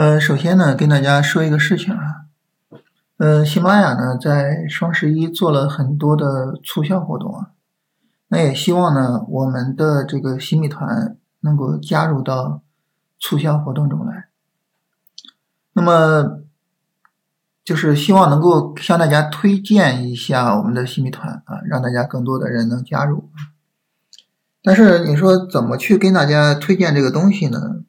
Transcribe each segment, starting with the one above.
呃，首先呢，跟大家说一个事情啊，呃，喜马拉雅呢在双十一做了很多的促销活动啊，那也希望呢我们的这个新米团能够加入到促销活动中来，那么就是希望能够向大家推荐一下我们的新米团啊，让大家更多的人能加入。但是你说怎么去跟大家推荐这个东西呢？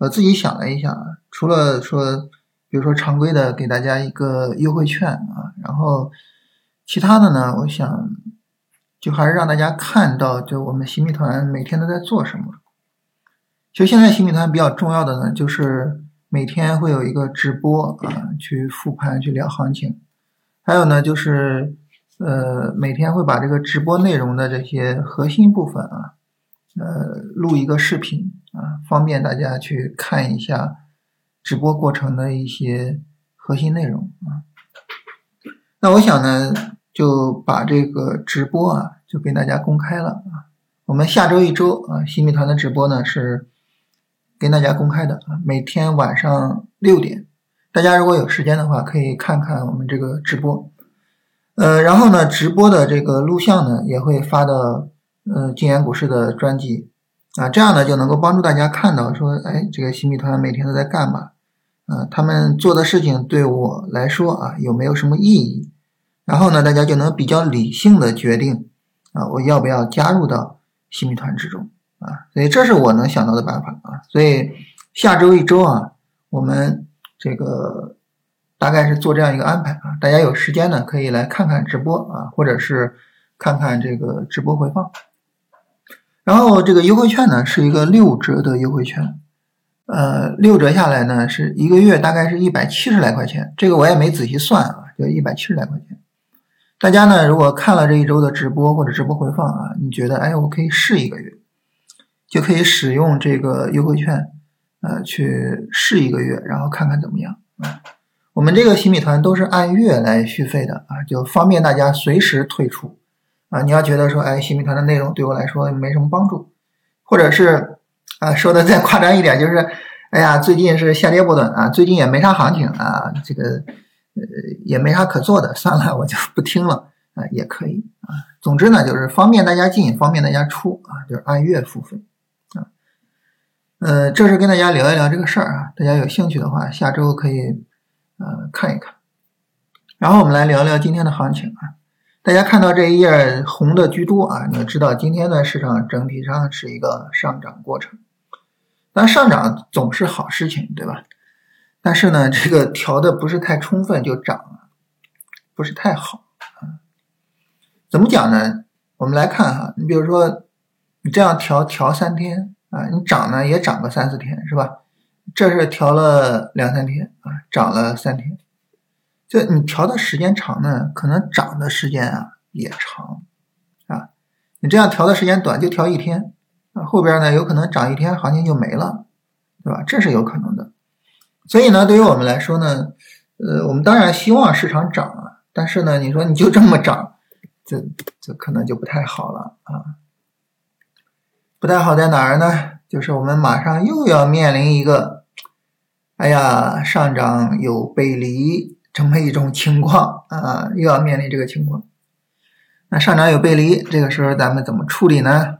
我自己想了一下啊，除了说，比如说常规的给大家一个优惠券啊，然后其他的呢，我想就还是让大家看到，就我们新米团每天都在做什么。其实现在新米团比较重要的呢，就是每天会有一个直播啊，去复盘去聊行情，还有呢就是呃每天会把这个直播内容的这些核心部分啊。呃，录一个视频啊，方便大家去看一下直播过程的一些核心内容啊。那我想呢，就把这个直播啊，就给大家公开了啊。我们下周一周啊，新米团的直播呢是跟大家公开的啊，每天晚上六点，大家如果有时间的话，可以看看我们这个直播。呃，然后呢，直播的这个录像呢，也会发到。呃，金研股市的专辑啊，这样呢就能够帮助大家看到说，哎，这个新米团每天都在干嘛？啊，他们做的事情对我来说啊有没有什么意义？然后呢，大家就能比较理性的决定啊，我要不要加入到新米团之中啊？所以这是我能想到的办法啊。所以下周一周啊，我们这个大概是做这样一个安排啊，大家有时间呢可以来看看直播啊，或者是看看这个直播回放。然后这个优惠券呢是一个六折的优惠券，呃，六折下来呢是一个月大概是一百七十来块钱，这个我也没仔细算啊，就一百七十来块钱。大家呢如果看了这一周的直播或者直播回放啊，你觉得哎我可以试一个月，就可以使用这个优惠券，呃，去试一个月，然后看看怎么样啊。我们这个新米团都是按月来续费的啊，就方便大家随时退出。啊，你要觉得说，哎，新米团的内容对我来说没什么帮助，或者是啊，说的再夸张一点，就是，哎呀，最近是下跌不断啊，最近也没啥行情啊，这个呃也没啥可做的，算了，我就不听了啊，也可以啊。总之呢，就是方便大家进，方便大家出啊，就是按月付费啊。呃，这是跟大家聊一聊这个事儿啊，大家有兴趣的话，下周可以呃看一看。然后我们来聊聊今天的行情啊。大家看到这一页红的居多啊，你要知道今天的市场整体上是一个上涨过程，但上涨总是好事情，对吧？但是呢，这个调的不是太充分就涨了，不是太好啊。怎么讲呢？我们来看哈，你比如说你这样调调三天啊，你涨呢也涨个三四天是吧？这是调了两三天啊，涨了三天。就你调的时间长呢，可能涨的时间啊也长，啊，你这样调的时间短，就调一天，后边呢有可能涨一天，行情就没了，对吧？这是有可能的。所以呢，对于我们来说呢，呃，我们当然希望市场涨啊，但是呢，你说你就这么涨，这这可能就不太好了啊。不太好在哪儿呢？就是我们马上又要面临一个，哎呀，上涨有背离。这么一种情况啊，又要面临这个情况。那上涨有背离，这个时候咱们怎么处理呢？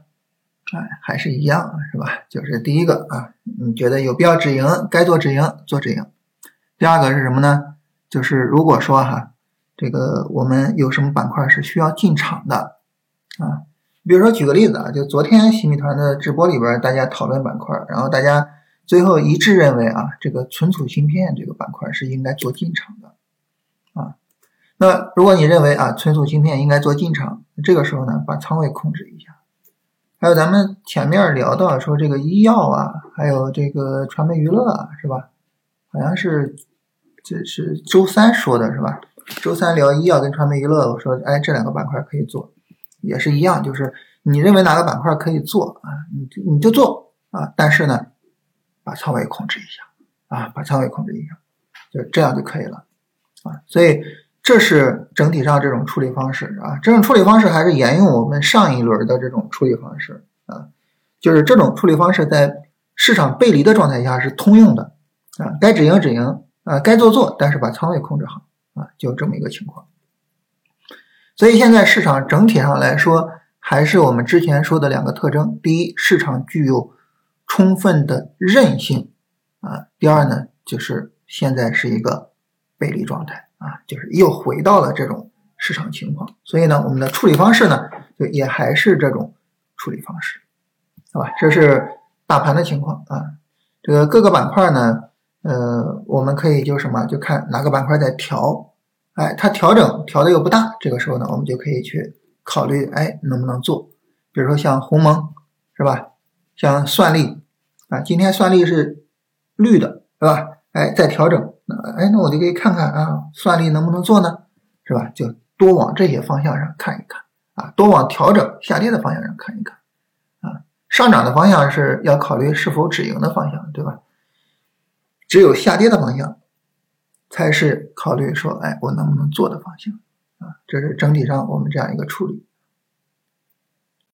哎，还是一样，是吧？就是第一个啊，你觉得有必要止盈，该做止盈做止盈。第二个是什么呢？就是如果说哈，这个我们有什么板块是需要进场的啊？比如说举个例子啊，就昨天新米团的直播里边，大家讨论板块，然后大家最后一致认为啊，这个存储芯片这个板块是应该做进场的啊。那如果你认为啊，存储芯片应该做进场，这个时候呢，把仓位控制一下。还有咱们前面聊到说这个医药啊，还有这个传媒娱乐啊，是吧？好像是这是周三说的是吧？周三聊医药跟传媒娱乐，我说哎，这两个板块可以做，也是一样，就是你认为哪个板块可以做啊，你就你就做啊，但是呢，把仓位控制一下啊，把仓位控制一下，就这样就可以了啊，所以。这是整体上这种处理方式啊，这种处理方式还是沿用我们上一轮的这种处理方式啊，就是这种处理方式在市场背离的状态下是通用的啊，该止盈止盈啊，该做做，但是把仓位控制好啊，就这么一个情况。所以现在市场整体上来说，还是我们之前说的两个特征：第一，市场具有充分的韧性啊；第二呢，就是现在是一个背离状态啊，就是又回到了这种市场情况。所以呢，我们的处理方式呢，就也还是这种处理方式，好吧？这是大盘的情况啊。这个各个板块呢，呃，我们可以就什么，就看哪个板块在调。哎，它调整调的又不大，这个时候呢，我们就可以去考虑，哎，能不能做？比如说像鸿蒙，是吧？像算力，啊，今天算力是绿的，是吧？哎，在调整，那哎，那我就可以看看啊，算力能不能做呢？是吧？就多往这些方向上看一看，啊，多往调整下跌的方向上看一看，啊，上涨的方向是要考虑是否止盈的方向，对吧？只有下跌的方向。才是考虑说，哎，我能不能做的方向啊？这是整体上我们这样一个处理。